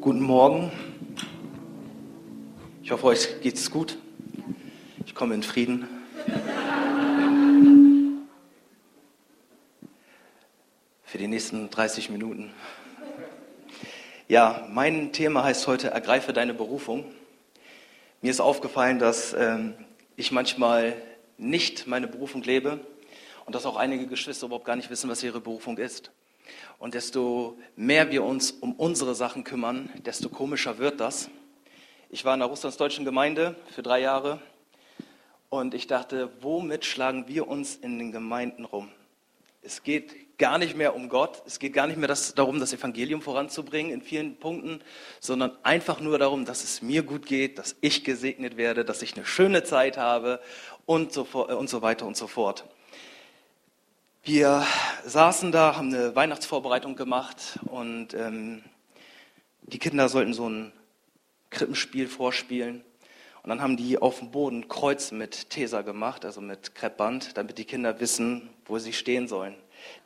Guten Morgen. Ich hoffe, euch geht's gut. Ich komme in Frieden. Für die nächsten 30 Minuten. Ja, mein Thema heißt heute Ergreife deine Berufung. Mir ist aufgefallen, dass ähm, ich manchmal nicht meine Berufung lebe und dass auch einige Geschwister überhaupt gar nicht wissen, was ihre Berufung ist. Und desto mehr wir uns um unsere Sachen kümmern, desto komischer wird das. Ich war in der russlandsdeutschen Gemeinde für drei Jahre und ich dachte, womit schlagen wir uns in den Gemeinden rum? Es geht gar nicht mehr um Gott, es geht gar nicht mehr das, darum, das Evangelium voranzubringen in vielen Punkten, sondern einfach nur darum, dass es mir gut geht, dass ich gesegnet werde, dass ich eine schöne Zeit habe und so, und so weiter und so fort. Wir saßen da, haben eine Weihnachtsvorbereitung gemacht und ähm, die Kinder sollten so ein Krippenspiel vorspielen. Und dann haben die auf dem Boden Kreuz mit Tesa gemacht, also mit Kreppband, damit die Kinder wissen, wo sie stehen sollen.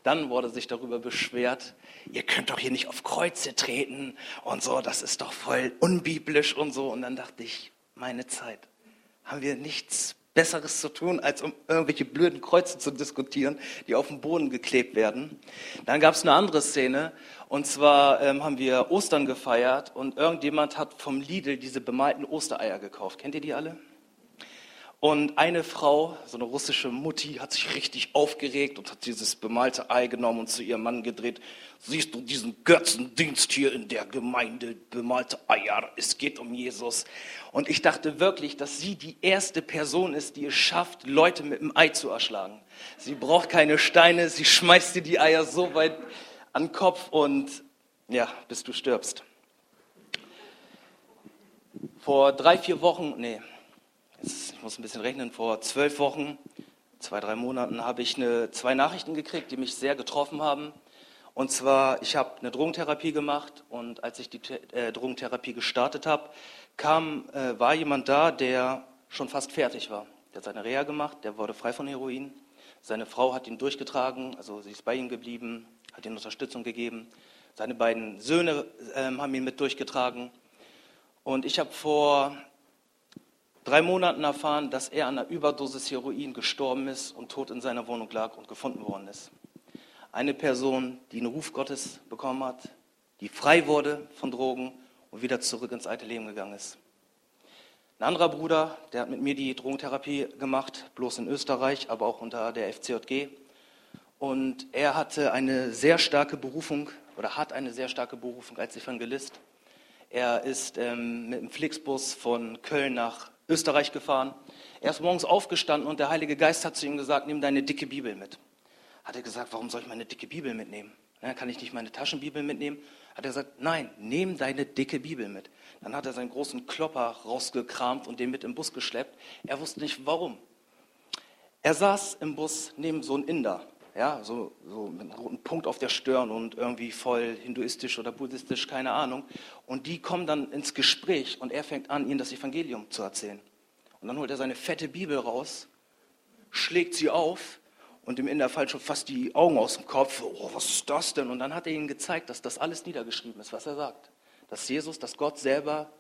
Dann wurde sich darüber beschwert, ihr könnt doch hier nicht auf Kreuze treten und so, das ist doch voll unbiblisch und so. Und dann dachte ich, meine Zeit, haben wir nichts Besseres zu tun, als um irgendwelche blöden Kreuze zu diskutieren, die auf dem Boden geklebt werden. Dann gab es eine andere Szene, und zwar ähm, haben wir Ostern gefeiert und irgendjemand hat vom Lidl diese bemalten Ostereier gekauft. Kennt ihr die alle? Und eine Frau, so eine russische Mutti, hat sich richtig aufgeregt und hat dieses bemalte Ei genommen und zu ihrem Mann gedreht. Siehst du diesen Götzendienst hier in der Gemeinde, bemalte Eier, es geht um Jesus. Und ich dachte wirklich, dass sie die erste Person ist, die es schafft, Leute mit dem Ei zu erschlagen. Sie braucht keine Steine, sie schmeißt dir die Eier so weit an den Kopf und ja, bis du stirbst. Vor drei, vier Wochen, nee, ich muss ein bisschen rechnen, vor zwölf Wochen, zwei, drei Monaten habe ich eine, zwei Nachrichten gekriegt, die mich sehr getroffen haben. Und zwar, ich habe eine Drogentherapie gemacht und als ich die äh, Drogentherapie gestartet habe, kam, äh, war jemand da, der schon fast fertig war. Der hat seine Reha gemacht, der wurde frei von Heroin. Seine Frau hat ihn durchgetragen, also sie ist bei ihm geblieben, hat ihm Unterstützung gegeben. Seine beiden Söhne äh, haben ihn mit durchgetragen. Und ich habe vor drei Monaten erfahren, dass er an einer Überdosis Heroin gestorben ist und tot in seiner Wohnung lag und gefunden worden ist. Eine Person, die einen Ruf Gottes bekommen hat, die frei wurde von Drogen und wieder zurück ins alte Leben gegangen ist. Ein anderer Bruder, der hat mit mir die Drogentherapie gemacht, bloß in Österreich, aber auch unter der FCJG. Und er hatte eine sehr starke Berufung oder hat eine sehr starke Berufung als Evangelist. Er ist ähm, mit dem Flixbus von Köln nach Österreich gefahren. Er ist morgens aufgestanden und der Heilige Geist hat zu ihm gesagt, nimm deine dicke Bibel mit. Hat er gesagt, warum soll ich meine dicke Bibel mitnehmen? Ja, kann ich nicht meine Taschenbibel mitnehmen? Hat er gesagt, nein, nimm deine dicke Bibel mit. Dann hat er seinen großen Klopper rausgekramt und den mit im Bus geschleppt. Er wusste nicht warum. Er saß im Bus neben so einem Inder, ja, so, so mit einem roten Punkt auf der Stirn und irgendwie voll hinduistisch oder buddhistisch, keine Ahnung. Und die kommen dann ins Gespräch und er fängt an, ihnen das Evangelium zu erzählen. Und dann holt er seine fette Bibel raus, schlägt sie auf und dem Inder fallen schon fast die Augen aus dem Kopf. Oh, was ist das denn? Und dann hat er ihnen gezeigt, dass das alles niedergeschrieben ist, was er sagt. Dass Jesus, dass Gott selber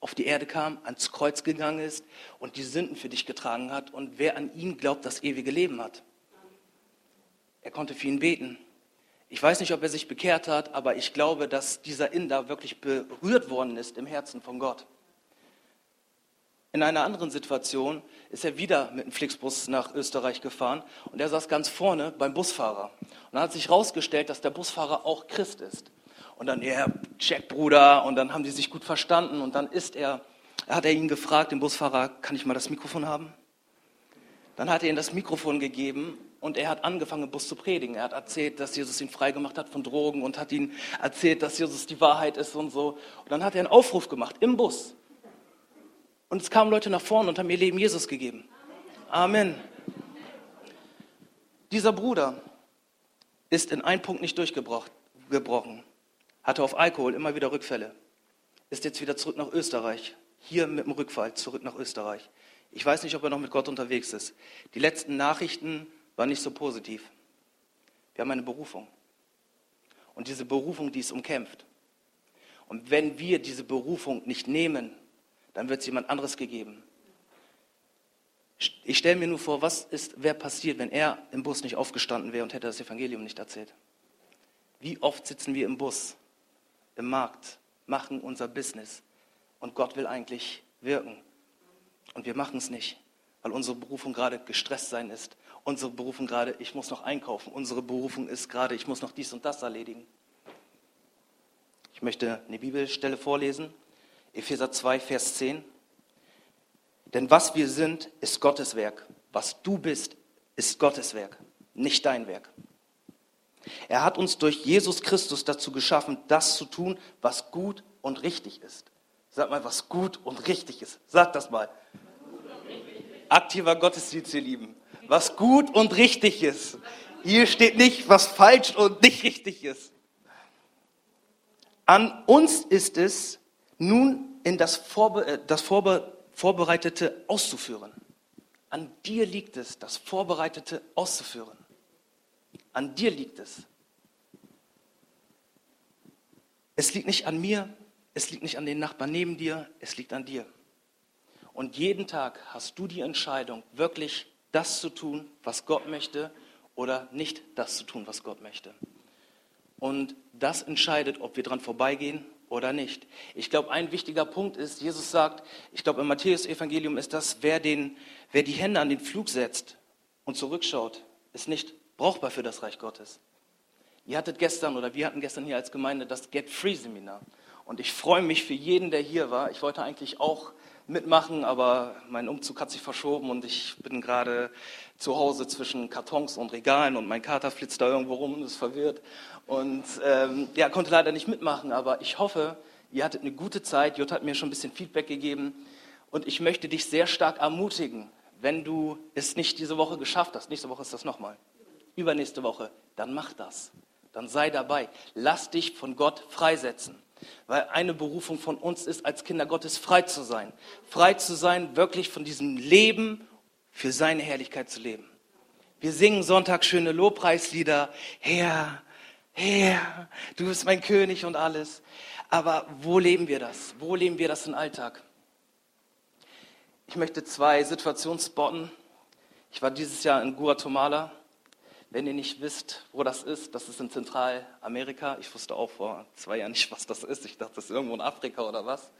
auf die Erde kam, ans Kreuz gegangen ist und die Sünden für dich getragen hat und wer an ihn glaubt, das ewige Leben hat. Er konnte für ihn beten. Ich weiß nicht, ob er sich bekehrt hat, aber ich glaube, dass dieser Inder wirklich berührt worden ist im Herzen von Gott. In einer anderen Situation ist er wieder mit dem Flixbus nach Österreich gefahren und er saß ganz vorne beim Busfahrer. Und dann hat sich herausgestellt, dass der Busfahrer auch Christ ist. Und dann, ja, check, Bruder, und dann haben die sich gut verstanden und dann ist er, hat er ihn gefragt, den Busfahrer, kann ich mal das Mikrofon haben? Dann hat er ihm das Mikrofon gegeben und er hat angefangen, im Bus zu predigen. Er hat erzählt, dass Jesus ihn freigemacht hat von Drogen und hat ihm erzählt, dass Jesus die Wahrheit ist und so. Und dann hat er einen Aufruf gemacht im Bus. Und es kamen Leute nach vorne und haben ihr Leben Jesus gegeben. Amen. Dieser Bruder ist in einem Punkt nicht durchgebrochen, hatte auf Alkohol immer wieder Rückfälle, ist jetzt wieder zurück nach Österreich, hier mit dem Rückfall zurück nach Österreich. Ich weiß nicht, ob er noch mit Gott unterwegs ist. Die letzten Nachrichten waren nicht so positiv. Wir haben eine Berufung. Und diese Berufung, die ist umkämpft. Und wenn wir diese Berufung nicht nehmen, dann wird es jemand anderes gegeben. Ich stelle mir nur vor, was ist, wäre passiert, wenn er im Bus nicht aufgestanden wäre und hätte das Evangelium nicht erzählt. Wie oft sitzen wir im Bus, im Markt, machen unser Business und Gott will eigentlich wirken. Und wir machen es nicht, weil unsere Berufung gerade gestresst sein ist. Unsere Berufung gerade, ich muss noch einkaufen. Unsere Berufung ist gerade, ich muss noch dies und das erledigen. Ich möchte eine Bibelstelle vorlesen. Epheser 2, Vers 10. Denn was wir sind, ist Gottes Werk. Was du bist, ist Gottes Werk, nicht dein Werk. Er hat uns durch Jesus Christus dazu geschaffen, das zu tun, was gut und richtig ist. Sag mal, was gut und richtig ist. Sag das mal. Aktiver Gottesdienst, ihr Lieben. Was gut und richtig ist. Hier steht nicht, was falsch und nicht richtig ist. An uns ist es, nun in das, Vorbe äh, das Vorbe Vorbereitete auszuführen. An dir liegt es, das Vorbereitete auszuführen. An dir liegt es. Es liegt nicht an mir, es liegt nicht an den Nachbarn neben dir, es liegt an dir. Und jeden Tag hast du die Entscheidung, wirklich das zu tun, was Gott möchte oder nicht das zu tun, was Gott möchte. Und das entscheidet, ob wir dran vorbeigehen oder nicht. Ich glaube, ein wichtiger Punkt ist, Jesus sagt, ich glaube im Matthäus-Evangelium ist das, wer, den, wer die Hände an den Flug setzt und zurückschaut, ist nicht brauchbar für das Reich Gottes. Ihr hattet gestern oder wir hatten gestern hier als Gemeinde das Get Free Seminar. Und ich freue mich für jeden, der hier war. Ich wollte eigentlich auch mitmachen, aber mein Umzug hat sich verschoben und ich bin gerade zu Hause zwischen Kartons und Regalen und mein Kater flitzt da irgendwo rum und ist verwirrt. Und ähm, ja, konnte leider nicht mitmachen, aber ich hoffe, ihr hattet eine gute Zeit. Jutta hat mir schon ein bisschen Feedback gegeben und ich möchte dich sehr stark ermutigen, wenn du es nicht diese Woche geschafft hast. Nächste Woche ist das nochmal übernächste Woche, dann mach das. Dann sei dabei. Lass dich von Gott freisetzen. Weil eine Berufung von uns ist, als Kinder Gottes frei zu sein. Frei zu sein, wirklich von diesem Leben für seine Herrlichkeit zu leben. Wir singen Sonntag schöne Lobpreislieder. Herr, Herr, du bist mein König und alles. Aber wo leben wir das? Wo leben wir das im Alltag? Ich möchte zwei Situationen spotten. Ich war dieses Jahr in Guatemala wenn ihr nicht wisst, wo das ist, das ist in Zentralamerika. Ich wusste auch vor zwei Jahren nicht, was das ist. Ich dachte, das ist irgendwo in Afrika oder was.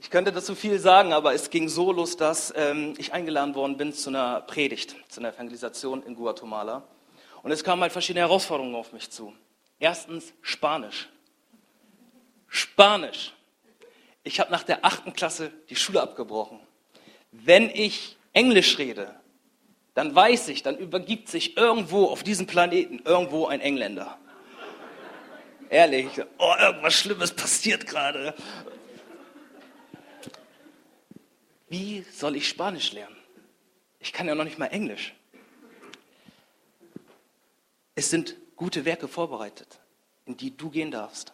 Ich könnte dazu viel sagen, aber es ging so los, dass ähm, ich eingeladen worden bin zu einer Predigt, zu einer Evangelisation in Guatemala. Und es kamen halt verschiedene Herausforderungen auf mich zu. Erstens Spanisch. Spanisch. Ich habe nach der achten Klasse die Schule abgebrochen. Wenn ich Englisch rede, dann weiß ich, dann übergibt sich irgendwo auf diesem Planeten irgendwo ein Engländer. Ehrlich, oh, irgendwas Schlimmes passiert gerade. Wie soll ich Spanisch lernen? Ich kann ja noch nicht mal Englisch. Es sind gute Werke vorbereitet, in die du gehen darfst.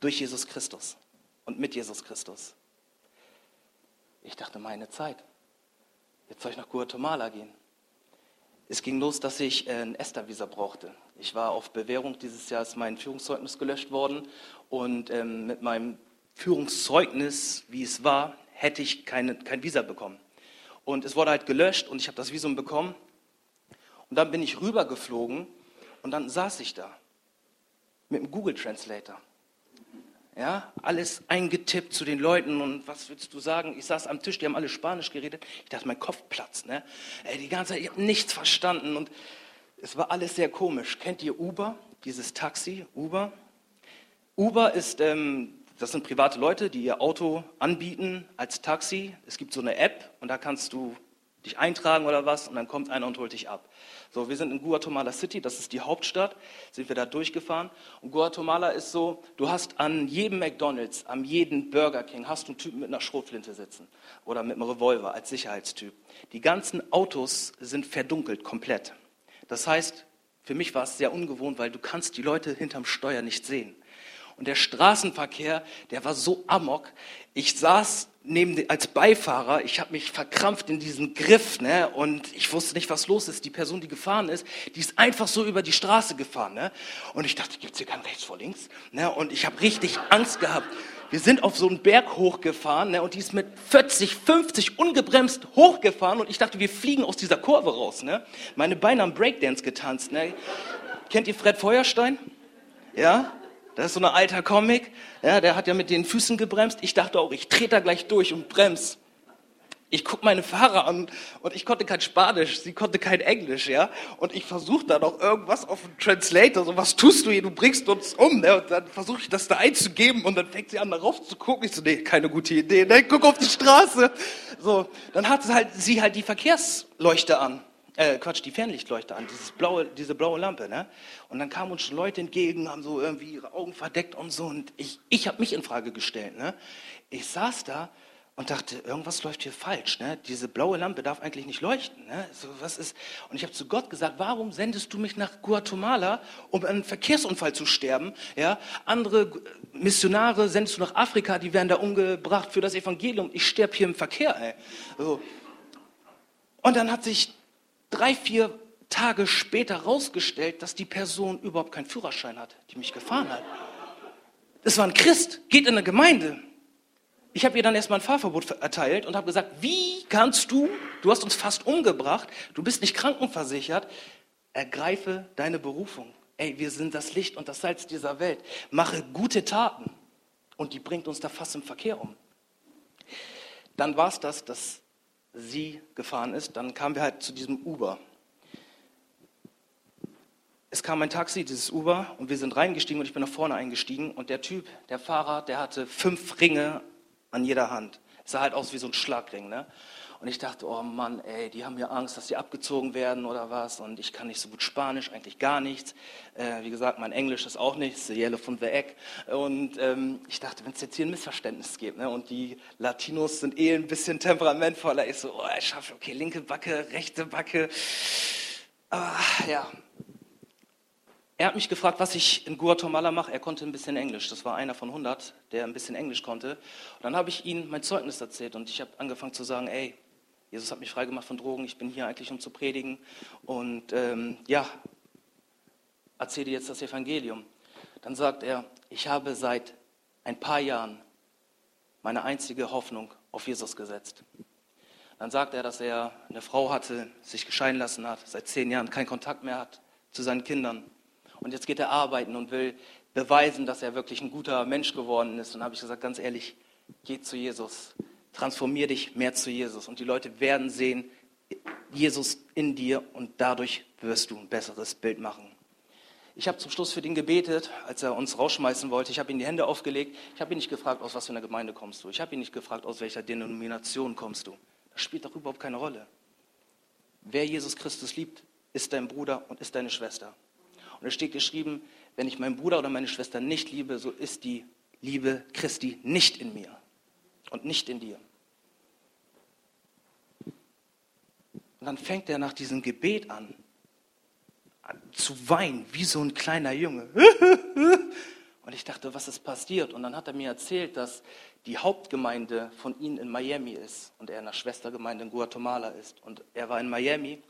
Durch Jesus Christus und mit Jesus Christus. Ich dachte, meine Zeit. Jetzt soll ich nach Guatemala gehen. Es ging los, dass ich äh, ein ESTA-Visa brauchte. Ich war auf Bewährung. Dieses Jahr ist mein Führungszeugnis gelöscht worden. Und ähm, mit meinem Führungszeugnis, wie es war, hätte ich keine, kein Visa bekommen. Und es wurde halt gelöscht und ich habe das Visum bekommen. Und dann bin ich rübergeflogen und dann saß ich da mit dem Google Translator ja, alles eingetippt zu den Leuten und was willst du sagen? Ich saß am Tisch, die haben alle Spanisch geredet. Ich dachte, mein Kopf platzt. Ne? Ey, die ganze Zeit, ich habe nichts verstanden und es war alles sehr komisch. Kennt ihr Uber, dieses Taxi, Uber? Uber ist, ähm, das sind private Leute, die ihr Auto anbieten als Taxi. Es gibt so eine App und da kannst du dich eintragen oder was und dann kommt einer und holt dich ab. So, wir sind in Guatemala City, das ist die Hauptstadt, sind wir da durchgefahren. Und Guatemala ist so, du hast an jedem McDonalds, an jedem Burger King, hast du einen Typen mit einer Schrotflinte sitzen oder mit einem Revolver als Sicherheitstyp. Die ganzen Autos sind verdunkelt komplett. Das heißt, für mich war es sehr ungewohnt, weil du kannst die Leute hinterm Steuer nicht sehen. Und der Straßenverkehr, der war so amok. Ich saß neben, als Beifahrer, ich habe mich verkrampft in diesen Griff, ne, und ich wusste nicht, was los ist. Die Person, die gefahren ist, die ist einfach so über die Straße gefahren, ne, und ich dachte, gibt's hier kein rechts vor links, ne, und ich habe richtig Angst gehabt. Wir sind auf so einen Berg hochgefahren, ne, und die ist mit 40, 50 ungebremst hochgefahren, und ich dachte, wir fliegen aus dieser Kurve raus, ne. Meine Beine haben Breakdance getanzt, ne. Kennt ihr Fred Feuerstein? Ja? Das ist so ein alter Comic. Ja, der hat ja mit den Füßen gebremst. Ich dachte auch, ich trete da gleich durch und bremse. Ich gucke meine Fahrer an und ich konnte kein Spanisch, sie konnte kein Englisch, ja. Und ich versuche da noch irgendwas auf dem Translator, so was tust du hier, du bringst uns um, ne? Und dann versuche ich das da einzugeben und dann fängt sie an, darauf zu gucken. Ich so, nee, keine gute Idee, ne? Guck auf die Straße. So, dann hat sie halt, sie halt die Verkehrsleuchte an äh, Quatsch, die Fernlichtleuchte an, dieses blaue, diese blaue Lampe, ne? Und dann kamen uns schon Leute entgegen, haben so irgendwie ihre Augen verdeckt und so. Und ich, ich habe mich in Frage gestellt, ne? Ich saß da und dachte, irgendwas läuft hier falsch, ne? Diese blaue Lampe darf eigentlich nicht leuchten, ne? So, was ist? Und ich habe zu Gott gesagt, warum sendest du mich nach Guatemala, um einen Verkehrsunfall zu sterben? Ja? Andere Missionare sendest du nach Afrika, die werden da umgebracht für das Evangelium. Ich sterbe hier im Verkehr, ey. So. Und dann hat sich drei, vier Tage später rausgestellt, dass die Person überhaupt keinen Führerschein hat, die mich gefahren hat. Das war ein Christ, geht in eine Gemeinde. Ich habe ihr dann erstmal ein Fahrverbot erteilt und habe gesagt, wie kannst du, du hast uns fast umgebracht, du bist nicht krankenversichert, ergreife deine Berufung. Ey, wir sind das Licht und das Salz dieser Welt. Mache gute Taten. Und die bringt uns da fast im Verkehr um. Dann war es das, dass sie gefahren ist, dann kamen wir halt zu diesem Uber. Es kam ein Taxi, dieses Uber, und wir sind reingestiegen und ich bin nach vorne eingestiegen. Und der Typ, der Fahrer, der hatte fünf Ringe an jeder Hand. Es sah halt aus wie so ein Schlagring. Ne? Und ich dachte, oh Mann, ey, die haben ja Angst, dass sie abgezogen werden oder was. Und ich kann nicht so gut Spanisch, eigentlich gar nichts. Äh, wie gesagt, mein Englisch ist auch nichts, the yellow from the egg. Und ähm, ich dachte, wenn es jetzt hier ein Missverständnis gibt, ne, und die Latinos sind eh ein bisschen temperamentvoller, ich so, oh, ich schaffe, okay, linke Backe, rechte Backe. Ah, ja. Er hat mich gefragt, was ich in Guatemala mache. Er konnte ein bisschen Englisch. Das war einer von 100, der ein bisschen Englisch konnte. Und dann habe ich ihm mein Zeugnis erzählt und ich habe angefangen zu sagen, ey, Jesus hat mich freigemacht von Drogen, ich bin hier eigentlich, um zu predigen. Und ähm, ja, erzähle dir jetzt das Evangelium. Dann sagt er, ich habe seit ein paar Jahren meine einzige Hoffnung auf Jesus gesetzt. Dann sagt er, dass er eine Frau hatte, sich gescheiden lassen hat, seit zehn Jahren keinen Kontakt mehr hat zu seinen Kindern. Und jetzt geht er arbeiten und will beweisen, dass er wirklich ein guter Mensch geworden ist. Und habe ich gesagt, ganz ehrlich, geh zu Jesus. Transformier dich mehr zu Jesus und die Leute werden sehen, Jesus in dir und dadurch wirst du ein besseres Bild machen. Ich habe zum Schluss für den gebetet, als er uns rausschmeißen wollte. Ich habe ihm die Hände aufgelegt. Ich habe ihn nicht gefragt, aus was für einer Gemeinde kommst du. Ich habe ihn nicht gefragt, aus welcher Denomination kommst du. Das spielt doch überhaupt keine Rolle. Wer Jesus Christus liebt, ist dein Bruder und ist deine Schwester. Und es steht geschrieben, wenn ich meinen Bruder oder meine Schwester nicht liebe, so ist die Liebe Christi nicht in mir und nicht in dir. Und dann fängt er nach diesem Gebet an, an zu weinen, wie so ein kleiner Junge. Und ich dachte, was ist passiert? Und dann hat er mir erzählt, dass die Hauptgemeinde von ihnen in Miami ist und er in der Schwestergemeinde in Guatemala ist. Und er war in Miami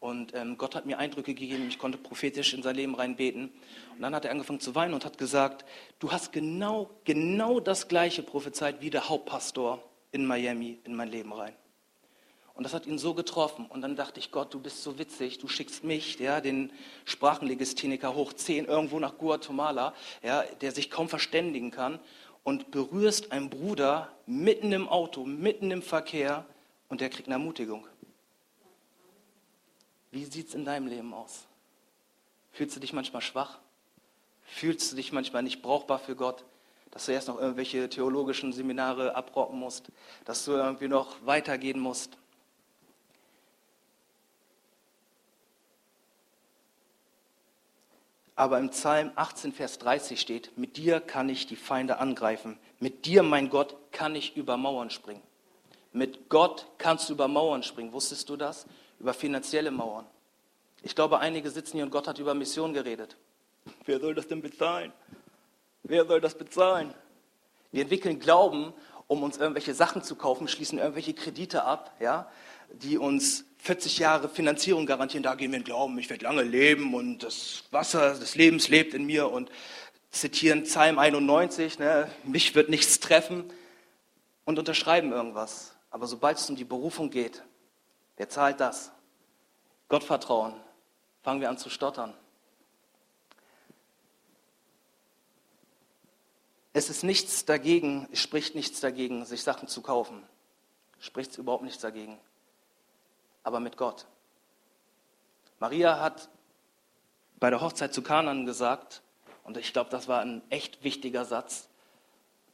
und ähm, Gott hat mir Eindrücke gegeben, ich konnte prophetisch in sein Leben reinbeten. Und dann hat er angefangen zu weinen und hat gesagt, du hast genau, genau das gleiche prophezeit wie der Hauptpastor in Miami in mein Leben rein. Und das hat ihn so getroffen. Und dann dachte ich, Gott, du bist so witzig, du schickst mich, ja, den Sprachenlegistheniker hoch 10, irgendwo nach Guatemala, ja, der sich kaum verständigen kann, und berührst einen Bruder mitten im Auto, mitten im Verkehr, und der kriegt eine Ermutigung. Wie sieht es in deinem Leben aus? Fühlst du dich manchmal schwach? Fühlst du dich manchmal nicht brauchbar für Gott? Dass du erst noch irgendwelche theologischen Seminare abrocken musst? Dass du irgendwie noch weitergehen musst? Aber im Psalm 18, Vers 30 steht, mit dir kann ich die Feinde angreifen. Mit dir, mein Gott, kann ich über Mauern springen. Mit Gott kannst du über Mauern springen. Wusstest du das? Über finanzielle Mauern. Ich glaube, einige sitzen hier und Gott hat über Mission geredet. Wer soll das denn bezahlen? Wer soll das bezahlen? Wir entwickeln Glauben um uns irgendwelche Sachen zu kaufen, schließen irgendwelche Kredite ab, ja, die uns 40 Jahre Finanzierung garantieren. Da gehen wir in Glauben, ich werde lange leben und das Wasser des Lebens lebt in mir und zitieren Psalm 91, ne, mich wird nichts treffen und unterschreiben irgendwas. Aber sobald es um die Berufung geht, wer zahlt das? Gott vertrauen, fangen wir an zu stottern. Es ist nichts dagegen, es spricht nichts dagegen, sich Sachen zu kaufen. Spricht überhaupt nichts dagegen. Aber mit Gott. Maria hat bei der Hochzeit zu Kanan gesagt, und ich glaube, das war ein echt wichtiger Satz,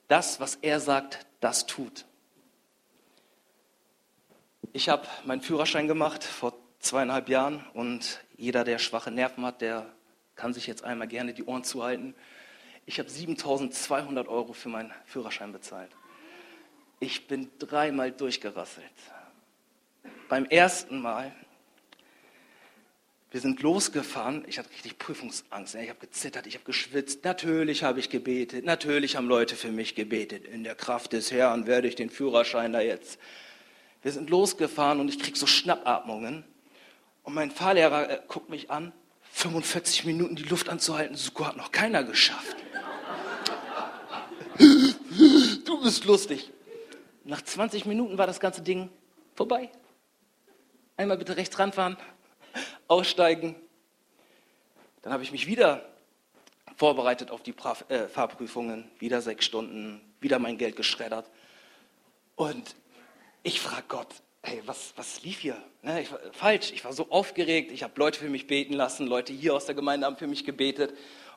das, was er sagt, das tut. Ich habe meinen Führerschein gemacht vor zweieinhalb Jahren und jeder, der schwache Nerven hat, der kann sich jetzt einmal gerne die Ohren zuhalten. Ich habe 7200 Euro für meinen Führerschein bezahlt. Ich bin dreimal durchgerasselt. Beim ersten Mal, wir sind losgefahren, ich hatte richtig Prüfungsangst. Ich habe gezittert, ich habe geschwitzt. Natürlich habe ich gebetet, natürlich haben Leute für mich gebetet. In der Kraft des Herrn werde ich den Führerschein da jetzt. Wir sind losgefahren und ich kriege so Schnappatmungen. Und mein Fahrlehrer äh, guckt mich an, 45 Minuten die Luft anzuhalten, so hat noch keiner geschafft. Du bist lustig. Nach 20 Minuten war das ganze Ding vorbei. Einmal bitte rechts ranfahren, aussteigen. Dann habe ich mich wieder vorbereitet auf die äh, Fahrprüfungen, wieder sechs Stunden, wieder mein Geld geschreddert. Und ich frage Gott, hey, was, was lief hier? Ne, ich falsch, ich war so aufgeregt, ich habe Leute für mich beten lassen, Leute hier aus der Gemeinde haben für mich gebetet.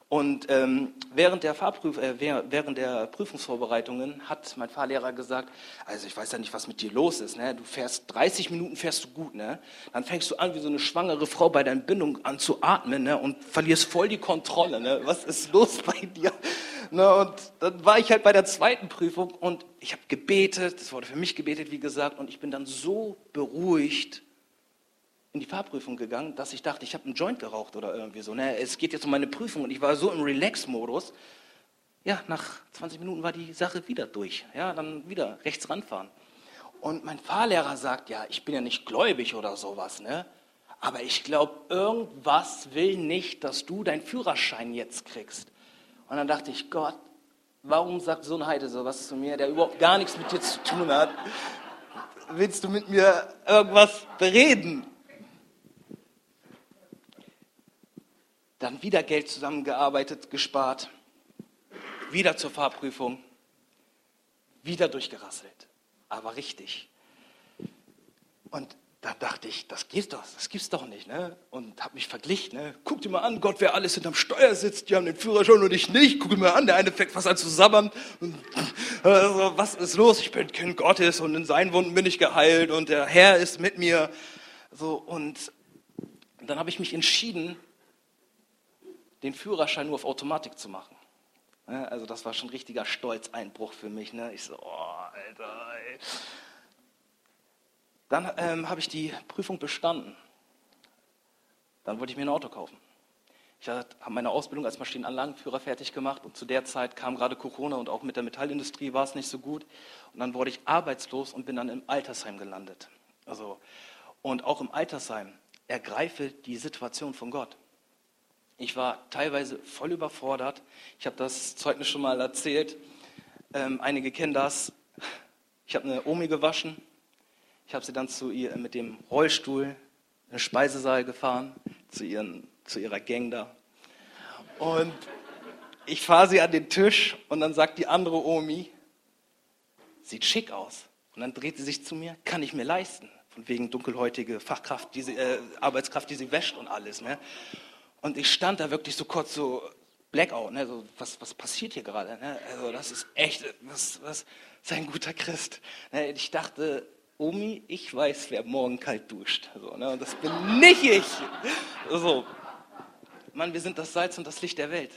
Und ähm, während, der Fahrprüf äh, während der Prüfungsvorbereitungen hat mein Fahrlehrer gesagt, also ich weiß ja nicht, was mit dir los ist. Ne? Du fährst 30 Minuten, fährst du gut. Ne? Dann fängst du an, wie so eine schwangere Frau bei deiner Bindung an zu atmen ne? und verlierst voll die Kontrolle. Ne? Was ist los bei dir? Ne? Und dann war ich halt bei der zweiten Prüfung und ich habe gebetet, es wurde für mich gebetet, wie gesagt, und ich bin dann so beruhigt in die Fahrprüfung gegangen, dass ich dachte, ich habe einen Joint geraucht oder irgendwie so. Ne? Es geht jetzt um meine Prüfung und ich war so im Relax-Modus. Ja, nach 20 Minuten war die Sache wieder durch. Ja, dann wieder rechts ranfahren. Und mein Fahrlehrer sagt, ja, ich bin ja nicht gläubig oder sowas, ne? Aber ich glaube, irgendwas will nicht, dass du deinen Führerschein jetzt kriegst. Und dann dachte ich, Gott, warum sagt so ein Heide sowas zu mir, der überhaupt gar nichts mit dir zu tun hat? Willst du mit mir irgendwas bereden? Dann wieder Geld zusammengearbeitet, gespart, wieder zur Fahrprüfung, wieder durchgerasselt, aber richtig. Und da dachte ich, das gibt's doch, das gibt's doch nicht, ne? Und habe mich verglichen, ne? Guck dir mal an, Gott, wer alles hinterm Steuer sitzt, die haben den Führerschein und ich nicht. Guck dir mal an, der eine fängt was an zu sabbern. Also, was ist los? Ich bin Kind Gottes und in seinen Wunden bin ich geheilt und der Herr ist mit mir. So und dann habe ich mich entschieden, den Führerschein nur auf Automatik zu machen. Also das war schon ein richtiger Stolzeinbruch für mich. Ne? Ich so, oh, Alter. Ey. Dann ähm, habe ich die Prüfung bestanden. Dann wollte ich mir ein Auto kaufen. Ich habe meine Ausbildung als Maschinenanlagenführer fertig gemacht und zu der Zeit kam gerade Corona und auch mit der Metallindustrie war es nicht so gut. Und dann wurde ich arbeitslos und bin dann im Altersheim gelandet. Also, und auch im Altersheim ergreife die Situation von Gott. Ich war teilweise voll überfordert. Ich habe das Zeugnis schon mal erzählt. Ähm, einige kennen das. Ich habe eine Omi gewaschen. Ich habe sie dann zu ihr mit dem Rollstuhl in den Speisesaal gefahren, zu, ihren, zu ihrer Gang da. Und ich fahre sie an den Tisch und dann sagt die andere Omi, sieht schick aus. Und dann dreht sie sich zu mir, kann ich mir leisten. Von wegen dunkelhäutige Fachkraft, die sie, äh, Arbeitskraft, die sie wäscht und alles. Ne? Und ich stand da wirklich so kurz so Blackout, ne? so, was, was passiert hier gerade? Ne? Also das ist echt, was, was ist ein guter Christ. Ne? Ich dachte, Omi, ich weiß, wer morgen kalt duscht. So, ne? Und das bin nicht ich. So. Mann, wir sind das Salz und das Licht der Welt.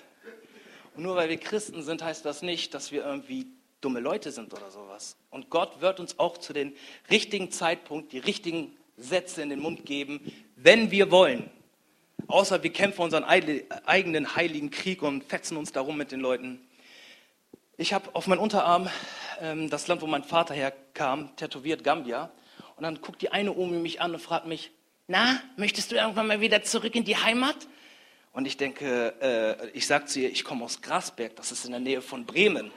Und nur weil wir Christen sind, heißt das nicht, dass wir irgendwie dumme Leute sind oder sowas. Und Gott wird uns auch zu dem richtigen Zeitpunkt die richtigen Sätze in den Mund geben, wenn wir wollen. Außer wir kämpfen unseren eigenen heiligen Krieg und fetzen uns darum mit den Leuten. Ich habe auf meinem Unterarm ähm, das Land, wo mein Vater herkam, tätowiert Gambia. Und dann guckt die eine Omi mich an und fragt mich, na, möchtest du irgendwann mal wieder zurück in die Heimat? Und ich denke, äh, ich sage zu ihr, ich komme aus Grasberg, das ist in der Nähe von Bremen.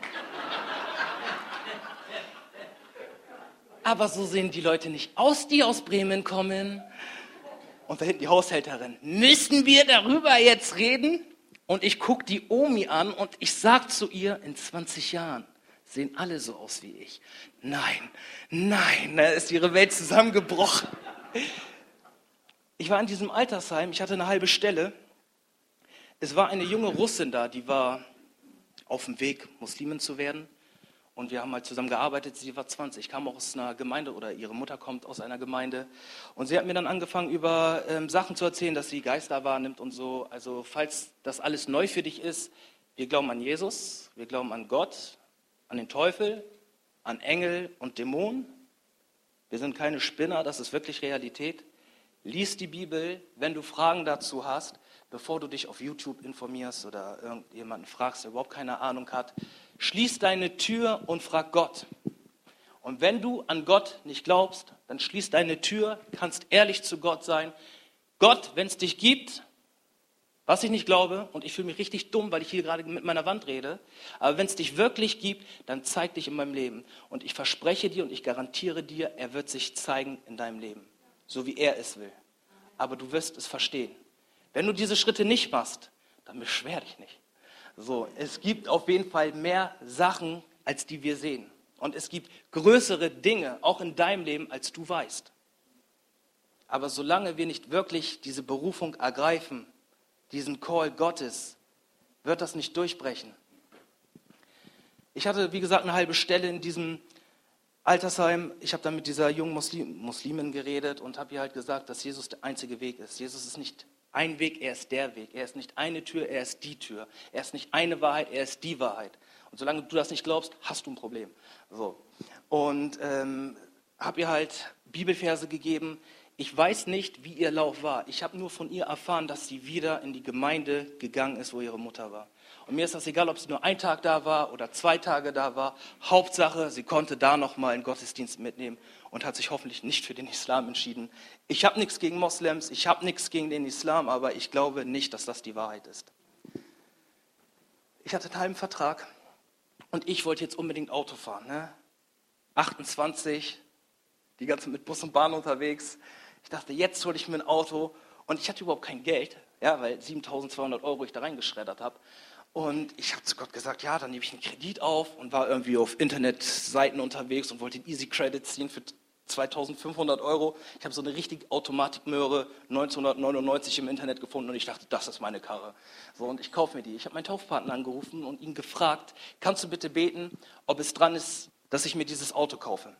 Aber so sehen die Leute nicht aus, die aus Bremen kommen. Und da hinten die Haushälterin. Müssen wir darüber jetzt reden? Und ich gucke die Omi an und ich sage zu ihr, in 20 Jahren sehen alle so aus wie ich. Nein, nein, da ist ihre Welt zusammengebrochen. Ich war in diesem Altersheim, ich hatte eine halbe Stelle. Es war eine junge Russin da, die war auf dem Weg, Muslimin zu werden. Und wir haben halt zusammen gearbeitet. Sie war 20, kam auch aus einer Gemeinde oder ihre Mutter kommt aus einer Gemeinde. Und sie hat mir dann angefangen, über ähm, Sachen zu erzählen, dass sie Geister wahrnimmt und so. Also, falls das alles neu für dich ist, wir glauben an Jesus, wir glauben an Gott, an den Teufel, an Engel und Dämonen. Wir sind keine Spinner, das ist wirklich Realität. Lies die Bibel, wenn du Fragen dazu hast, bevor du dich auf YouTube informierst oder irgendjemanden fragst, der überhaupt keine Ahnung hat. Schließ deine Tür und frag Gott. Und wenn du an Gott nicht glaubst, dann schließ deine Tür, kannst ehrlich zu Gott sein. Gott, wenn es dich gibt, was ich nicht glaube, und ich fühle mich richtig dumm, weil ich hier gerade mit meiner Wand rede, aber wenn es dich wirklich gibt, dann zeig dich in meinem Leben. Und ich verspreche dir und ich garantiere dir, er wird sich zeigen in deinem Leben, so wie er es will. Aber du wirst es verstehen. Wenn du diese Schritte nicht machst, dann beschwer dich nicht. So, es gibt auf jeden Fall mehr Sachen, als die wir sehen. Und es gibt größere Dinge, auch in deinem Leben, als du weißt. Aber solange wir nicht wirklich diese Berufung ergreifen, diesen Call Gottes, wird das nicht durchbrechen. Ich hatte, wie gesagt, eine halbe Stelle in diesem Altersheim. Ich habe dann mit dieser jungen Muslim, Muslimin geredet und habe ihr halt gesagt, dass Jesus der einzige Weg ist. Jesus ist nicht ein Weg, er ist der Weg. Er ist nicht eine Tür, er ist die Tür. Er ist nicht eine Wahrheit, er ist die Wahrheit. Und solange du das nicht glaubst, hast du ein Problem. So. Und ähm, habe ihr halt Bibelverse gegeben. Ich weiß nicht, wie ihr Lauf war. Ich habe nur von ihr erfahren, dass sie wieder in die Gemeinde gegangen ist, wo ihre Mutter war. Und mir ist das egal, ob sie nur ein Tag da war oder zwei Tage da war. Hauptsache, sie konnte da noch mal einen Gottesdienst mitnehmen und hat sich hoffentlich nicht für den Islam entschieden. Ich habe nichts gegen Moslems, ich habe nichts gegen den Islam, aber ich glaube nicht, dass das die Wahrheit ist. Ich hatte einen halben Vertrag und ich wollte jetzt unbedingt Auto fahren. Ne? 28, die ganze mit Bus und Bahn unterwegs. Ich dachte, jetzt hole ich mir ein Auto und ich hatte überhaupt kein Geld, ja, weil 7200 Euro ich da reingeschreddert habe. Und ich habe zu Gott gesagt, ja, dann nehme ich einen Kredit auf und war irgendwie auf Internetseiten unterwegs und wollte den Easy Credit ziehen für 2500 Euro. Ich habe so eine richtige Automatikmöhre 1999 im Internet gefunden und ich dachte, das ist meine Karre. So, und ich kaufe mir die. Ich habe meinen Taufpartner angerufen und ihn gefragt, kannst du bitte beten, ob es dran ist, dass ich mir dieses Auto kaufe?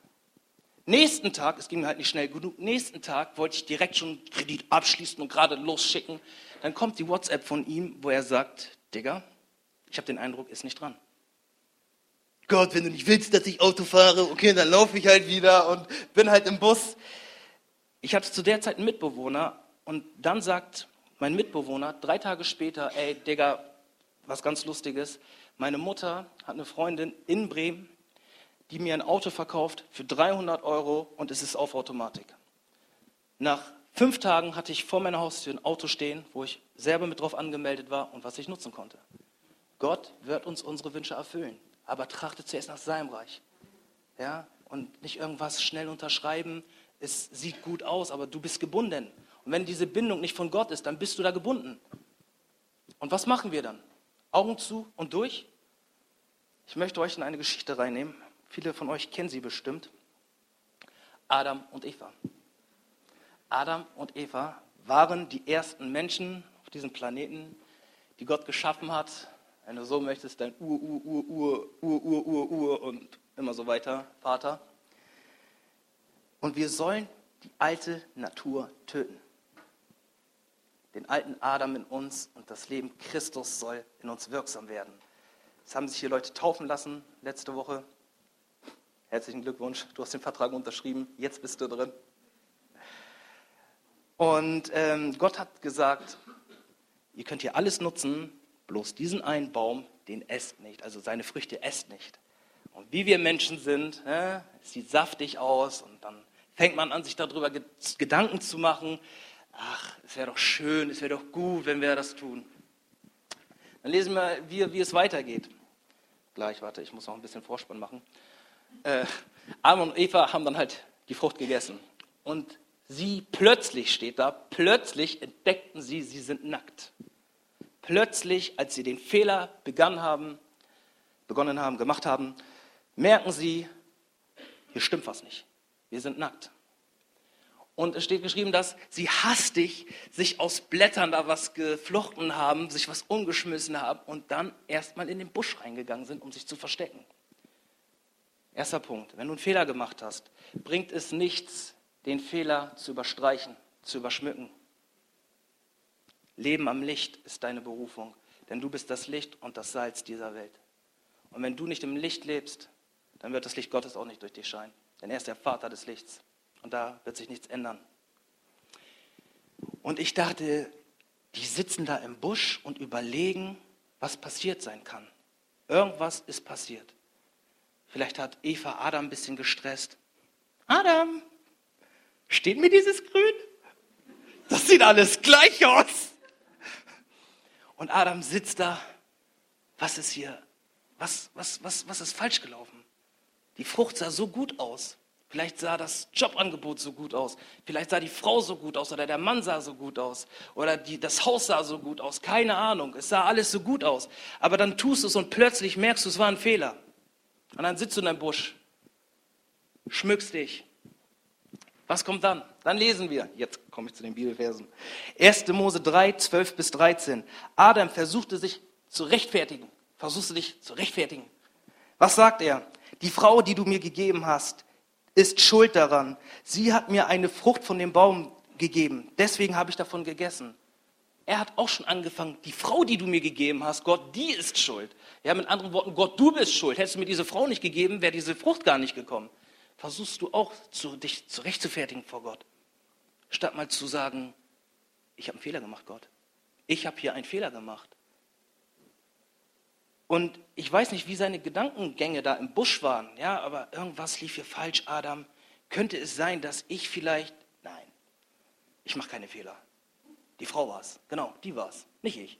Nächsten Tag, es ging mir halt nicht schnell genug, nächsten Tag wollte ich direkt schon Kredit abschließen und gerade losschicken. Dann kommt die WhatsApp von ihm, wo er sagt, Digga, ich habe den Eindruck, ist nicht dran. Gott, wenn du nicht willst, dass ich Auto fahre, okay, dann laufe ich halt wieder und bin halt im Bus. Ich hatte zu der Zeit einen Mitbewohner und dann sagt mein Mitbewohner drei Tage später, ey, Digga, was ganz Lustiges, meine Mutter hat eine Freundin in Bremen, die mir ein Auto verkauft für 300 Euro und es ist auf Automatik. Nach fünf Tagen hatte ich vor meiner Haustür ein Auto stehen, wo ich selber mit drauf angemeldet war und was ich nutzen konnte. Gott wird uns unsere Wünsche erfüllen aber trachte zuerst nach seinem Reich. Ja? Und nicht irgendwas schnell unterschreiben, es sieht gut aus, aber du bist gebunden. Und wenn diese Bindung nicht von Gott ist, dann bist du da gebunden. Und was machen wir dann? Augen zu und durch? Ich möchte euch in eine Geschichte reinnehmen. Viele von euch kennen sie bestimmt. Adam und Eva. Adam und Eva waren die ersten Menschen auf diesem Planeten, die Gott geschaffen hat, wenn du so möchtest, dein Ur, Ur, Ur, Ur, Ur, Ur, Ur, Ur und immer so weiter, Vater. Und wir sollen die alte Natur töten. Den alten Adam in uns und das Leben Christus soll in uns wirksam werden. Es haben sich hier Leute taufen lassen letzte Woche. Herzlichen Glückwunsch, du hast den Vertrag unterschrieben, jetzt bist du drin. Und ähm, Gott hat gesagt, ihr könnt hier alles nutzen, Bloß diesen einen Baum, den esst nicht, also seine Früchte esst nicht. Und wie wir Menschen sind, äh, es sieht saftig aus und dann fängt man an, sich darüber Gedanken zu machen. Ach, es wäre doch schön, es wäre doch gut, wenn wir das tun. Dann lesen wir, wie, wie es weitergeht. Gleich, warte, ich muss noch ein bisschen Vorspann machen. Äh, Adam und Eva haben dann halt die Frucht gegessen. Und sie plötzlich steht da, plötzlich entdeckten sie, sie sind nackt. Plötzlich, als sie den Fehler begonnen haben, begonnen haben, gemacht haben, merken sie, hier stimmt was nicht. Wir sind nackt. Und es steht geschrieben, dass sie hastig sich aus Blättern da was geflochten haben, sich was umgeschmissen haben und dann erstmal in den Busch reingegangen sind, um sich zu verstecken. Erster Punkt. Wenn du einen Fehler gemacht hast, bringt es nichts, den Fehler zu überstreichen, zu überschmücken. Leben am Licht ist deine Berufung, denn du bist das Licht und das Salz dieser Welt. Und wenn du nicht im Licht lebst, dann wird das Licht Gottes auch nicht durch dich scheinen, denn er ist der Vater des Lichts und da wird sich nichts ändern. Und ich dachte, die sitzen da im Busch und überlegen, was passiert sein kann. Irgendwas ist passiert. Vielleicht hat Eva Adam ein bisschen gestresst. Adam, steht mir dieses Grün? Das sieht alles gleich aus. Und Adam sitzt da. Was ist hier? Was, was, was, was ist falsch gelaufen? Die Frucht sah so gut aus. Vielleicht sah das Jobangebot so gut aus. Vielleicht sah die Frau so gut aus oder der Mann sah so gut aus. Oder die, das Haus sah so gut aus. Keine Ahnung. Es sah alles so gut aus. Aber dann tust du es und plötzlich merkst du, es war ein Fehler. Und dann sitzt du in einem Busch, schmückst dich. Was kommt dann? Dann lesen wir. Jetzt komme ich zu den Bibelversen. 1. Mose 3, 12 bis 13. Adam versuchte sich zu rechtfertigen. Versuchst du dich zu rechtfertigen. Was sagt er? Die Frau, die du mir gegeben hast, ist schuld daran. Sie hat mir eine Frucht von dem Baum gegeben. Deswegen habe ich davon gegessen. Er hat auch schon angefangen, die Frau, die du mir gegeben hast, Gott, die ist schuld. Ja, mit anderen Worten, Gott, du bist schuld. Hättest du mir diese Frau nicht gegeben, wäre diese Frucht gar nicht gekommen. Versuchst du auch, zu, dich zurechtzufertigen vor Gott. Statt mal zu sagen, ich habe einen Fehler gemacht, Gott. Ich habe hier einen Fehler gemacht. Und ich weiß nicht, wie seine Gedankengänge da im Busch waren, ja, aber irgendwas lief hier falsch, Adam. Könnte es sein, dass ich vielleicht, nein, ich mache keine Fehler. Die Frau war es, genau, die war es, nicht ich.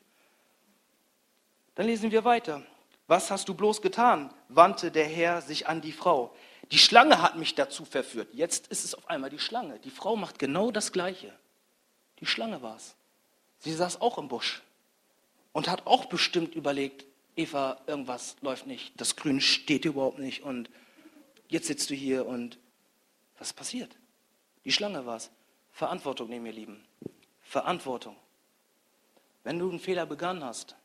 Dann lesen wir weiter. Was hast du bloß getan? wandte der Herr sich an die Frau. Die Schlange hat mich dazu verführt. Jetzt ist es auf einmal die Schlange. Die Frau macht genau das Gleiche. Die Schlange war es. Sie saß auch im Busch und hat auch bestimmt überlegt, Eva, irgendwas läuft nicht, das Grün steht überhaupt nicht und jetzt sitzt du hier und was passiert? Die Schlange war es. Verantwortung nehmen, ihr Lieben. Verantwortung. Wenn du einen Fehler begangen hast,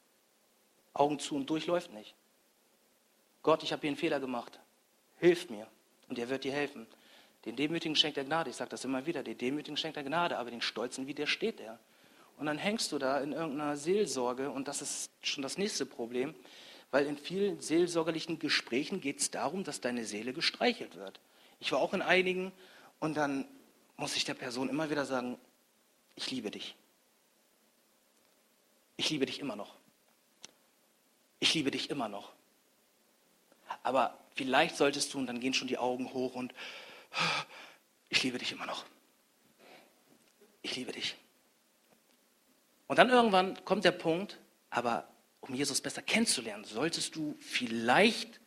Augen zu und durch läuft nicht. Gott, ich habe hier einen Fehler gemacht. Hilf mir und er wird dir helfen. Den Demütigen schenkt er Gnade. Ich sage das immer wieder. Den Demütigen schenkt er Gnade, aber den Stolzen widersteht er. Und dann hängst du da in irgendeiner Seelsorge und das ist schon das nächste Problem, weil in vielen seelsorgerlichen Gesprächen geht es darum, dass deine Seele gestreichelt wird. Ich war auch in einigen und dann muss ich der Person immer wieder sagen, ich liebe dich. Ich liebe dich immer noch. Ich liebe dich immer noch. Aber vielleicht solltest du, und dann gehen schon die Augen hoch und ich liebe dich immer noch. Ich liebe dich. Und dann irgendwann kommt der Punkt, aber um Jesus besser kennenzulernen, solltest du vielleicht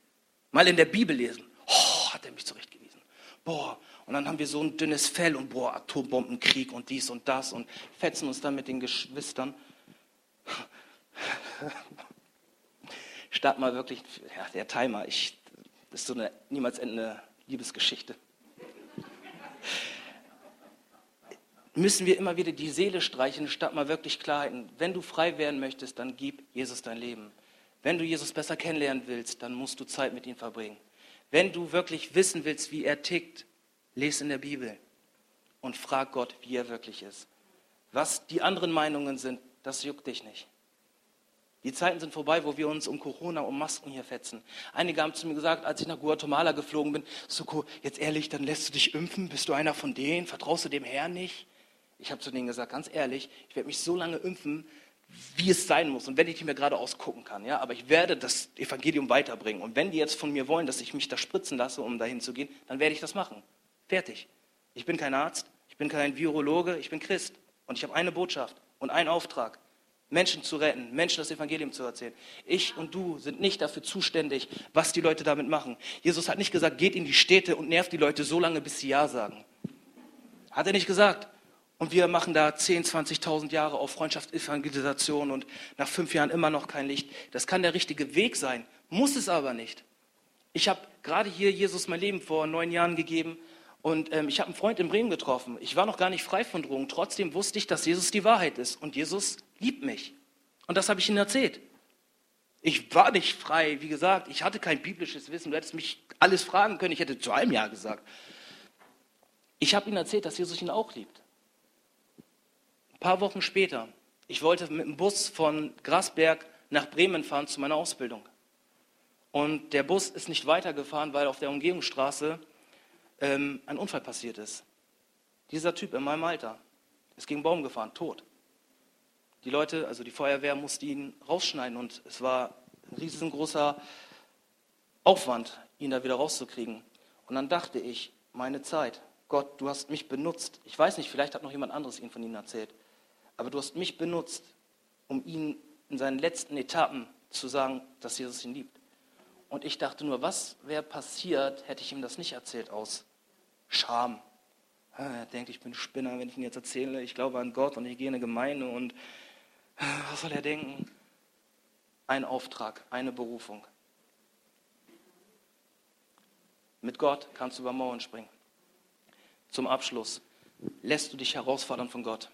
mal in der Bibel lesen. Oh, hat er mich zurechtgewiesen. Boah, und dann haben wir so ein dünnes Fell und boah, Atombombenkrieg und dies und das und fetzen uns dann mit den Geschwistern. Start mal wirklich, ja, der Timer, ich, das ist so eine niemals endende Liebesgeschichte. müssen wir immer wieder die Seele streichen, statt mal wirklich Klarheiten. Wenn du frei werden möchtest, dann gib Jesus dein Leben. Wenn du Jesus besser kennenlernen willst, dann musst du Zeit mit ihm verbringen. Wenn du wirklich wissen willst, wie er tickt, lese in der Bibel und frag Gott, wie er wirklich ist. Was die anderen Meinungen sind, das juckt dich nicht. Die Zeiten sind vorbei, wo wir uns um Corona, um Masken hier fetzen. Einige haben zu mir gesagt, als ich nach Guatemala geflogen bin, Suko, jetzt ehrlich, dann lässt du dich impfen? Bist du einer von denen? Vertraust du dem Herrn nicht? Ich habe zu denen gesagt, ganz ehrlich, ich werde mich so lange impfen, wie es sein muss und wenn ich nicht mehr gerade ausgucken kann, ja, aber ich werde das Evangelium weiterbringen. Und wenn die jetzt von mir wollen, dass ich mich da spritzen lasse, um dahin zu gehen, dann werde ich das machen. Fertig. Ich bin kein Arzt, ich bin kein Virologe, ich bin Christ und ich habe eine Botschaft und einen Auftrag. Menschen zu retten, Menschen das Evangelium zu erzählen. Ich und du sind nicht dafür zuständig, was die Leute damit machen. Jesus hat nicht gesagt, geht in die Städte und nervt die Leute so lange, bis sie Ja sagen. Hat er nicht gesagt. Und wir machen da 10, 20.000 Jahre auf Freundschaft, Evangelisation und nach fünf Jahren immer noch kein Licht. Das kann der richtige Weg sein, muss es aber nicht. Ich habe gerade hier Jesus mein Leben vor neun Jahren gegeben und ähm, ich habe einen Freund in Bremen getroffen. Ich war noch gar nicht frei von Drogen. Trotzdem wusste ich, dass Jesus die Wahrheit ist. Und Jesus liebt mich. Und das habe ich ihm erzählt. Ich war nicht frei, wie gesagt. Ich hatte kein biblisches Wissen. Du hättest mich alles fragen können. Ich hätte zu einem Jahr gesagt. Ich habe ihm erzählt, dass Jesus ihn auch liebt. Ein paar Wochen später, ich wollte mit dem Bus von Grasberg nach Bremen fahren zu meiner Ausbildung. Und der Bus ist nicht weitergefahren, weil auf der Umgehungsstraße ähm, ein Unfall passiert ist. Dieser Typ in meinem Alter ist gegen einen Baum gefahren, tot. Die Leute, also die Feuerwehr, musste ihn rausschneiden und es war ein riesengroßer Aufwand, ihn da wieder rauszukriegen. Und dann dachte ich, meine Zeit, Gott, du hast mich benutzt. Ich weiß nicht, vielleicht hat noch jemand anderes ihn von ihm erzählt, aber du hast mich benutzt, um ihn in seinen letzten Etappen zu sagen, dass Jesus ihn liebt. Und ich dachte nur, was wäre passiert, hätte ich ihm das nicht erzählt aus Scham. Er denkt, ich bin Spinner, wenn ich ihn jetzt erzähle, ich glaube an Gott und ich gehe in eine Gemeinde und was soll er denken? Ein Auftrag, eine Berufung. Mit Gott kannst du über Mauern springen. Zum Abschluss lässt du dich herausfordern von Gott.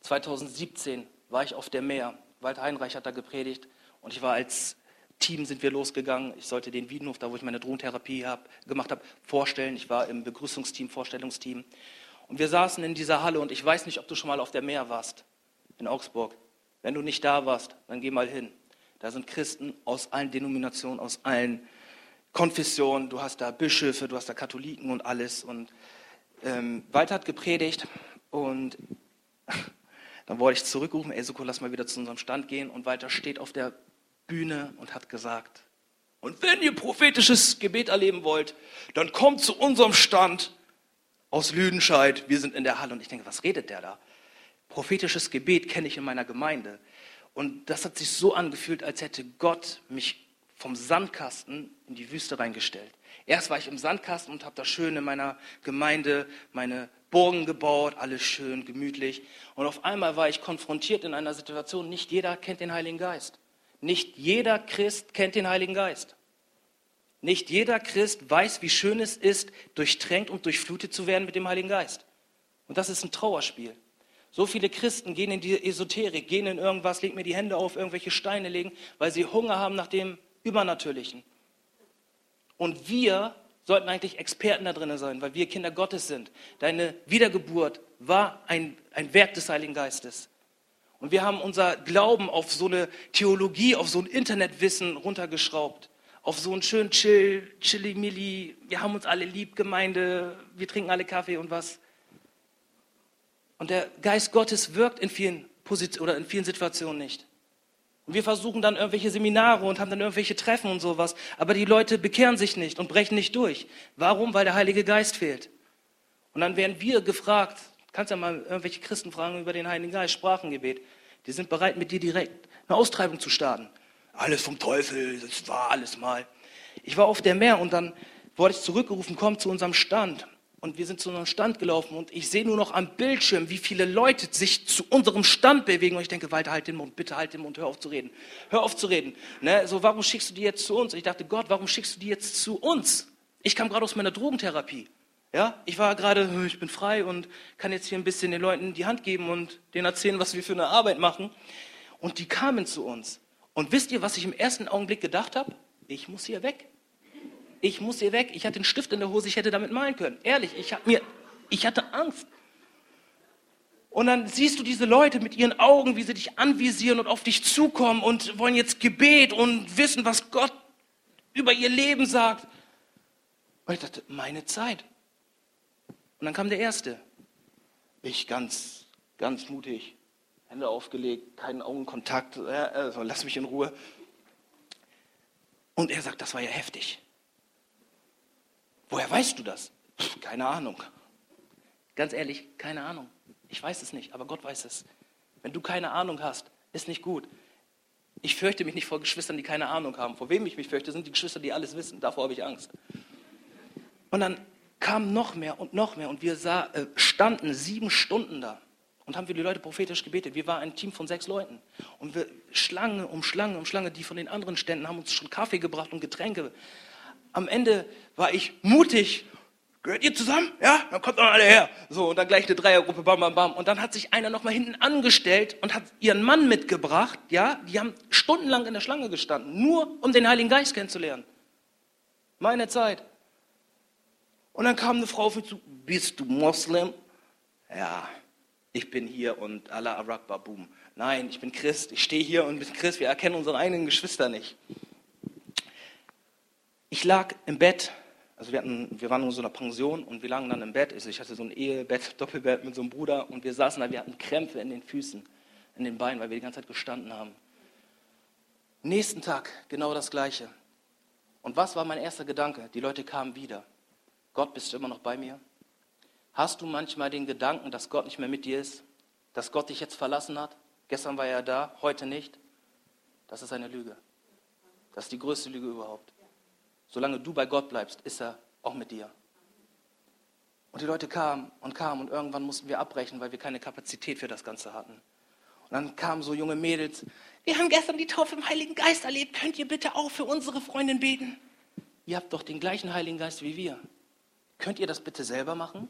2017 war ich auf der Meer. Walter Heinreich hat da gepredigt und ich war als Team sind wir losgegangen. Ich sollte den Wiedenhof, da wo ich meine Drohntherapie hab, gemacht habe, vorstellen. Ich war im Begrüßungsteam, Vorstellungsteam. Und wir saßen in dieser Halle und ich weiß nicht, ob du schon mal auf der Meer warst, in Augsburg. Wenn du nicht da warst, dann geh mal hin. Da sind Christen aus allen Denominationen, aus allen Konfessionen. Du hast da Bischöfe, du hast da Katholiken und alles. Und ähm, Walter hat gepredigt und dann wurde ich zurückgerufen, ey Soko, lass mal wieder zu unserem Stand gehen. Und Walter steht auf der Bühne und hat gesagt, und wenn ihr prophetisches Gebet erleben wollt, dann kommt zu unserem Stand aus Lüdenscheid. Wir sind in der Halle und ich denke, was redet der da? Prophetisches Gebet kenne ich in meiner Gemeinde. Und das hat sich so angefühlt, als hätte Gott mich vom Sandkasten in die Wüste reingestellt. Erst war ich im Sandkasten und habe da schön in meiner Gemeinde meine Burgen gebaut, alles schön, gemütlich. Und auf einmal war ich konfrontiert in einer Situation, nicht jeder kennt den Heiligen Geist. Nicht jeder Christ kennt den Heiligen Geist. Nicht jeder Christ weiß, wie schön es ist, durchtränkt und durchflutet zu werden mit dem Heiligen Geist. Und das ist ein Trauerspiel. So viele Christen gehen in die Esoterik, gehen in irgendwas, legen mir die Hände auf, irgendwelche Steine legen, weil sie Hunger haben nach dem Übernatürlichen. Und wir sollten eigentlich Experten da drin sein, weil wir Kinder Gottes sind. Deine Wiedergeburt war ein, ein Werk des Heiligen Geistes. Und wir haben unser Glauben auf so eine Theologie, auf so ein Internetwissen runtergeschraubt. Auf so ein schön chill, chilly milli, wir haben uns alle lieb, Gemeinde, wir trinken alle Kaffee und was. Und der Geist Gottes wirkt in vielen Positionen oder in vielen Situationen nicht. Und wir versuchen dann irgendwelche Seminare und haben dann irgendwelche Treffen und sowas. Aber die Leute bekehren sich nicht und brechen nicht durch. Warum? Weil der Heilige Geist fehlt. Und dann werden wir gefragt, kannst ja mal irgendwelche Christen fragen über den Heiligen Geist, Sprachengebet. Die sind bereit, mit dir direkt eine Austreibung zu starten. Alles vom Teufel, das war alles mal. Ich war auf der Meer und dann wurde ich zurückgerufen, komm zu unserem Stand. Und wir sind zu unserem Stand gelaufen und ich sehe nur noch am Bildschirm, wie viele Leute sich zu unserem Stand bewegen. Und ich denke, Walter, halt den Mund, bitte halt den Mund, hör auf zu reden. Hör auf zu reden. Ne? So, warum schickst du die jetzt zu uns? Und ich dachte, Gott, warum schickst du die jetzt zu uns? Ich kam gerade aus meiner Drogentherapie. Ja, ich war gerade, ich bin frei und kann jetzt hier ein bisschen den Leuten die Hand geben und denen erzählen, was wir für eine Arbeit machen. Und die kamen zu uns. Und wisst ihr, was ich im ersten Augenblick gedacht habe? Ich muss hier weg. Ich muss hier weg. Ich hatte einen Stift in der Hose, ich hätte damit malen können. Ehrlich, ich, hab mir, ich hatte Angst. Und dann siehst du diese Leute mit ihren Augen, wie sie dich anvisieren und auf dich zukommen und wollen jetzt Gebet und wissen, was Gott über ihr Leben sagt. Und ich dachte, meine Zeit. Und dann kam der Erste. Ich ganz, ganz mutig. Hände aufgelegt, keinen Augenkontakt, also lass mich in Ruhe. Und er sagt, das war ja heftig. Woher weißt du das? Keine Ahnung. Ganz ehrlich, keine Ahnung. Ich weiß es nicht, aber Gott weiß es. Wenn du keine Ahnung hast, ist nicht gut. Ich fürchte mich nicht vor Geschwistern, die keine Ahnung haben. Vor wem ich mich fürchte, sind die Geschwister, die alles wissen. Davor habe ich Angst. Und dann kam noch mehr und noch mehr und wir sah, äh, standen sieben Stunden da und haben für die Leute prophetisch gebetet. Wir waren ein Team von sechs Leuten und wir Schlange um Schlange um Schlange, die von den anderen Ständen haben uns schon Kaffee gebracht und Getränke. Am Ende war ich mutig Gehört ihr zusammen? Ja? Dann kommt doch alle her. So, und dann gleich eine Dreiergruppe, bam, bam, bam. Und dann hat sich einer nochmal hinten angestellt und hat ihren Mann mitgebracht. Ja? Die haben stundenlang in der Schlange gestanden, nur um den Heiligen Geist kennenzulernen. Meine Zeit. Und dann kam eine Frau auf mich zu, bist du Moslem? Ja, ich bin hier und Allah Akbar, boom. Nein, ich bin Christ, ich stehe hier und bin Christ, wir erkennen unsere eigenen Geschwister nicht. Ich lag im Bett also wir, hatten, wir waren in so einer Pension und wir lagen dann im Bett. Also ich hatte so ein Ehebett, Doppelbett mit so einem Bruder und wir saßen da, wir hatten Krämpfe in den Füßen, in den Beinen, weil wir die ganze Zeit gestanden haben. Nächsten Tag genau das Gleiche. Und was war mein erster Gedanke? Die Leute kamen wieder. Gott, bist du immer noch bei mir? Hast du manchmal den Gedanken, dass Gott nicht mehr mit dir ist? Dass Gott dich jetzt verlassen hat? Gestern war er da, heute nicht? Das ist eine Lüge. Das ist die größte Lüge überhaupt. Solange du bei Gott bleibst, ist er auch mit dir. Und die Leute kamen und kamen und irgendwann mussten wir abbrechen, weil wir keine Kapazität für das Ganze hatten. Und dann kamen so junge Mädels, wir haben gestern die Taufe im Heiligen Geist erlebt, könnt ihr bitte auch für unsere Freundin beten? Ihr habt doch den gleichen Heiligen Geist wie wir. Könnt ihr das bitte selber machen?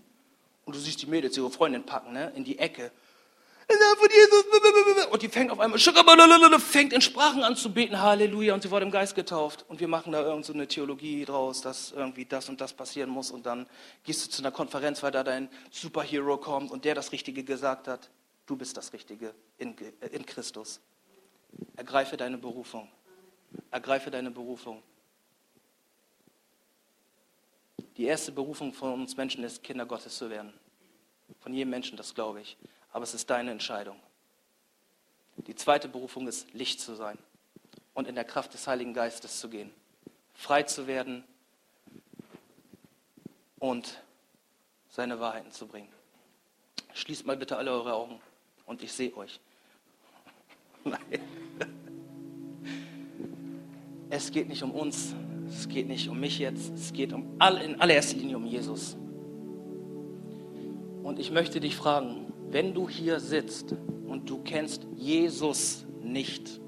Und du siehst die Mädels ihre Freundin packen, ne, in die Ecke von Jesus. Und die fängt auf einmal, fängt in Sprachen an zu beten, Halleluja, und sie wurde im Geist getauft. Und wir machen da irgend so Theologie draus, dass irgendwie das und das passieren muss. Und dann gehst du zu einer Konferenz, weil da dein Superhero kommt und der das Richtige gesagt hat. Du bist das Richtige in, in Christus. Ergreife deine Berufung. Ergreife deine Berufung. Die erste Berufung von uns Menschen ist, Kinder Gottes zu werden. Von jedem Menschen, das glaube ich aber es ist deine Entscheidung. Die zweite Berufung ist, Licht zu sein und in der Kraft des Heiligen Geistes zu gehen, frei zu werden und seine Wahrheiten zu bringen. Schließt mal bitte alle eure Augen und ich sehe euch. Nein. Es geht nicht um uns, es geht nicht um mich jetzt, es geht um all, in allererster Linie um Jesus. Und ich möchte dich fragen, wenn du hier sitzt und du kennst Jesus nicht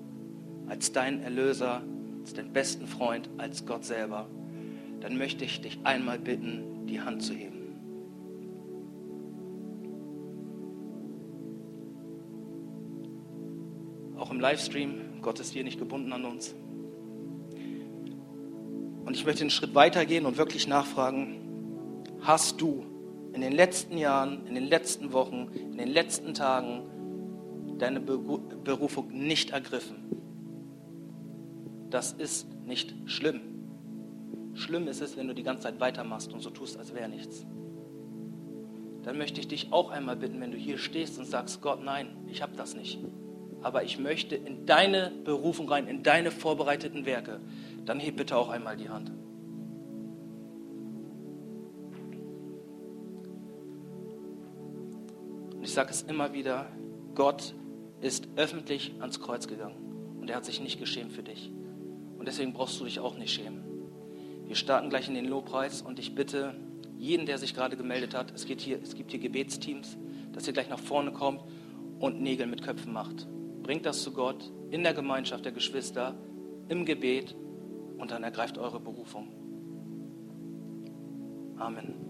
als deinen Erlöser, als deinen besten Freund, als Gott selber, dann möchte ich dich einmal bitten, die Hand zu heben. Auch im Livestream, Gott ist hier nicht gebunden an uns. Und ich möchte einen Schritt weitergehen und wirklich nachfragen, hast du in den letzten Jahren, in den letzten Wochen, in den letzten Tagen deine Berufung nicht ergriffen. Das ist nicht schlimm. Schlimm ist es, wenn du die ganze Zeit weitermachst und so tust, als wäre nichts. Dann möchte ich dich auch einmal bitten, wenn du hier stehst und sagst, Gott, nein, ich habe das nicht. Aber ich möchte in deine Berufung rein, in deine vorbereiteten Werke. Dann heb bitte auch einmal die Hand. ich sage es immer wieder, Gott ist öffentlich ans Kreuz gegangen und er hat sich nicht geschämt für dich. Und deswegen brauchst du dich auch nicht schämen. Wir starten gleich in den Lobpreis und ich bitte jeden, der sich gerade gemeldet hat, es, geht hier, es gibt hier Gebetsteams, dass ihr gleich nach vorne kommt und Nägel mit Köpfen macht. Bringt das zu Gott in der Gemeinschaft der Geschwister, im Gebet und dann ergreift eure Berufung. Amen.